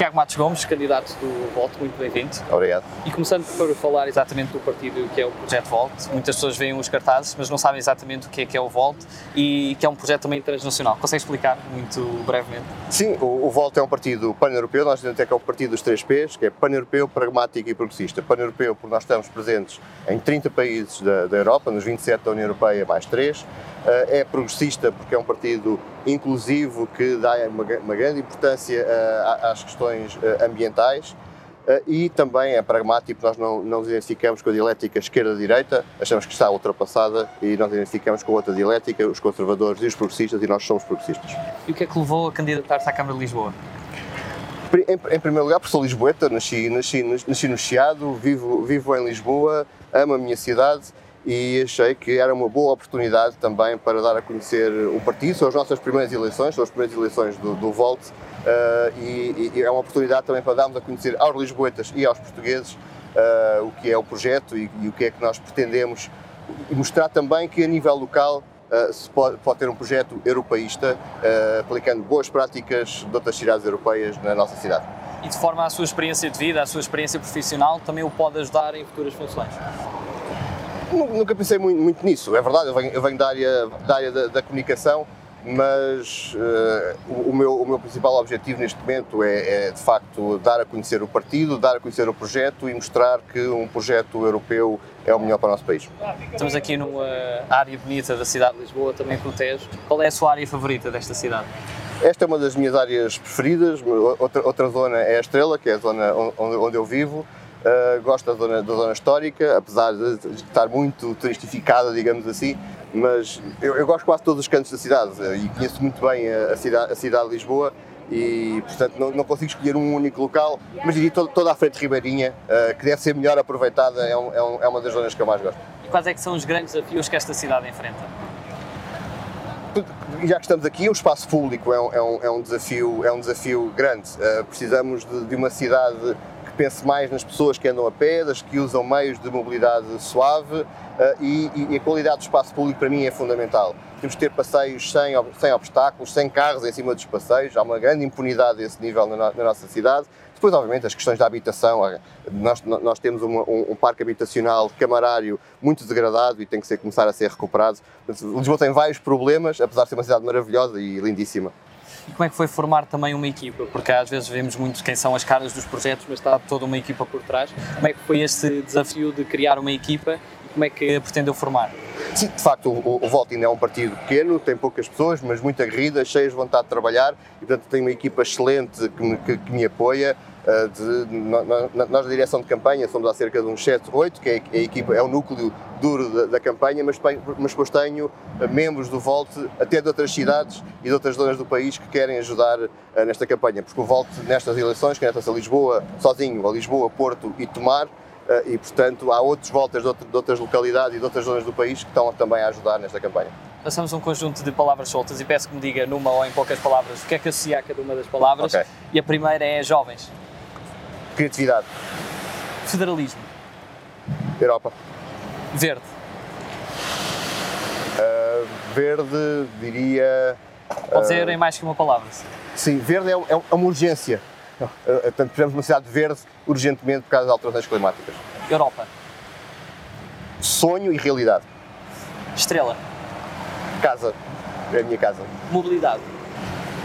Tiago Matos Gomes, candidato do Voto, muito bem-vindo. Obrigado. E começando por falar exatamente do partido que é o Projeto Volt, muitas pessoas veem os cartazes, mas não sabem exatamente o que é que é o Volt e que é um projeto também transnacional. Consegue explicar muito brevemente? Sim, o, o Volt é um partido pan-europeu, nós dizemos até que é o partido dos três P's, que é pan-europeu, pragmático e progressista. Pan-europeu porque nós estamos presentes em 30 países da, da Europa, nos 27 da União Europeia mais 3. É progressista porque é um partido inclusivo que dá uma, uma grande importância às questões ambientais e também é pragmático, nós não, não nos identificamos com a dialética esquerda-direita, achamos que está ultrapassada e nós identificamos com outra dialética, os conservadores e os progressistas, e nós somos progressistas. E o que é que levou a candidatar-se à Câmara de Lisboa? Em, em, primeiro lugar, porque sou lisboeta, nasci, nasci, nasci no Chiado, vivo, vivo em Lisboa, amo a minha cidade e achei que era uma boa oportunidade também para dar a conhecer o partido. São as nossas primeiras eleições, são as primeiras eleições do, do Volt uh, e, e, é uma oportunidade também para darmos a conhecer aos lisboetas e aos portugueses uh, o que é o projeto e, e, o que é que nós pretendemos e mostrar também que a nível local uh, se pode, pode, ter um projeto europeísta aplicando boas práticas de outras cidades europeias na nossa cidade. E de forma à sua experiência de vida, à sua experiência profissional, também o pode ajudar em futuras funções? Nunca pensei muito, muito, nisso, é verdade, eu venho, eu venho da área, da, área da, da comunicação, mas uh, o, o, meu, o meu principal objetivo neste momento é, é, de facto dar a conhecer o partido, dar a conhecer o projeto e mostrar que um projeto europeu é o melhor para o nosso país. Estamos aqui numa área bonita da cidade de Lisboa, também protege. Qual é a sua área favorita desta cidade? Esta é uma das minhas áreas preferidas, outra, outra zona é a Estrela, que é a zona onde, onde eu vivo. Uh, gosto da zona, da zona histórica, apesar de estar muito turistificada, digamos assim, mas eu, eu gosto quase todos os cantos da cidade uh, e conheço muito bem a, a, cidade, a cidade de Lisboa e, portanto, não, não, consigo escolher um único local, mas diria toda, toda a frente ribeirinha, uh, que deve ser melhor aproveitada, é, um, é, um, é, uma das zonas que eu mais gosto. E quais é que são os grandes desafios que esta cidade enfrenta? Já que estamos aqui, o espaço público é um, é um, é desafio, é um desafio grande. precisamos de, de uma cidade pense mais nas pessoas que andam a pé, das que usam meios de mobilidade suave uh, e, e, a qualidade do espaço público para mim é fundamental. Temos de ter passeios sem, sem obstáculos, sem carros em cima dos passeios, há uma grande impunidade a esse nível na, na nossa cidade. Depois, obviamente, as questões da habitação. Nós, nós temos um, um, parque habitacional camarário muito degradado e tem que ser, começar a ser recuperado. Lisboa tem vários problemas, apesar de ser uma cidade maravilhosa e lindíssima. E como é que foi formar também uma equipa? Porque às vezes vemos muito quem são as caras dos projetos, mas está toda uma equipa por trás. Como é que foi este desafio de criar uma equipa e como é que pretendeu formar? Sim, de facto, o, o Volt ainda é um partido pequeno, tem poucas pessoas, mas muito aguerridas, cheias de vontade de trabalhar e, portanto, tem uma equipa excelente que me, que, que me apoia. Eh, de, nós, na direção de campanha somos há cerca de uns 7, 8, que é a equipa, é o núcleo duro da, da campanha, mas, mas depois tenho eh, membros do Volt até de outras cidades e de outras zonas do país que querem ajudar uh, nesta campanha, porque o Volt nestas eleições candidata-se a Lisboa sozinho, a Lisboa, Porto e Tomar, e portanto há outros voltas de, outro, de outras localidades e de outras zonas do país que estão também a ajudar nesta campanha. Passamos um conjunto de palavras soltas e peço que me diga numa ou em poucas palavras o que é que associa a cada uma das palavras. Okay. E a primeira é jovens. Criatividade. Federalismo. Europa. Verde. Uh, verde, diria. Pode ser uh, em mais que uma palavra. Sim, verde é, é, é uma urgência. Uh, portanto, precisamos de uma cidade verde urgentemente por causa das alterações climáticas. Europa. Sonho e realidade. Estrela. Casa. É a minha casa. Mobilidade.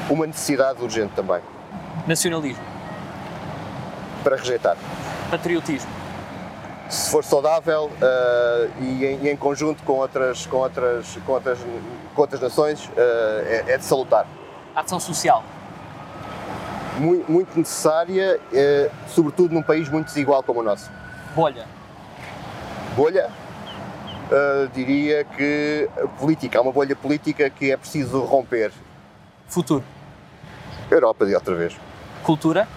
Uma necessidade urgente também. Nacionalismo para rejeitar. Patriotismo. Se for saudável uh, e, em, e, em, conjunto com outras, com outras, com outras, com outras nações, uh, é, é, de salutar. Ação social. Muito, muito necessária, uh, sobretudo num país muito desigual como o nosso. Bolha. Bolha? diria que política. Há uma bolha política que é preciso romper. Futuro. Europa de outra vez. Cultura?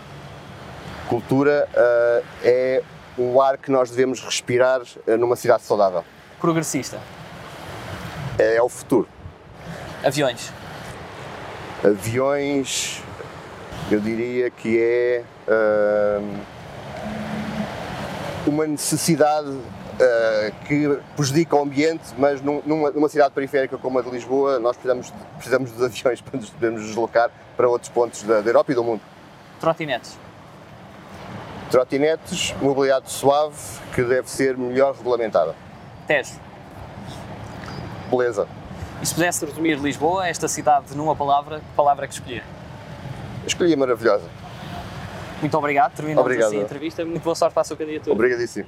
Cultura uh, é um ar que nós devemos respirar uh, numa cidade saudável. Progressista. É, é o futuro. Aviões. Aviões, eu diria que é uh, uma necessidade uh, que prejudica o ambiente, mas num, numa, numa, cidade periférica como a de Lisboa, nós precisamos, precisamos dos aviões para nos podermos deslocar para outros pontos da, da Europa e do mundo. Trotinetes Trotinetes, mobilidade suave, que deve ser melhor regulamentada. Tejo. Beleza. E se pudesse resumir Lisboa, esta cidade, numa palavra, que palavra é que escolher? Escolhi maravilhosa. Muito obrigado, terminamos Obrigado. assim a entrevista. Muito boa sorte para a sua candidatura. Obrigadíssimo.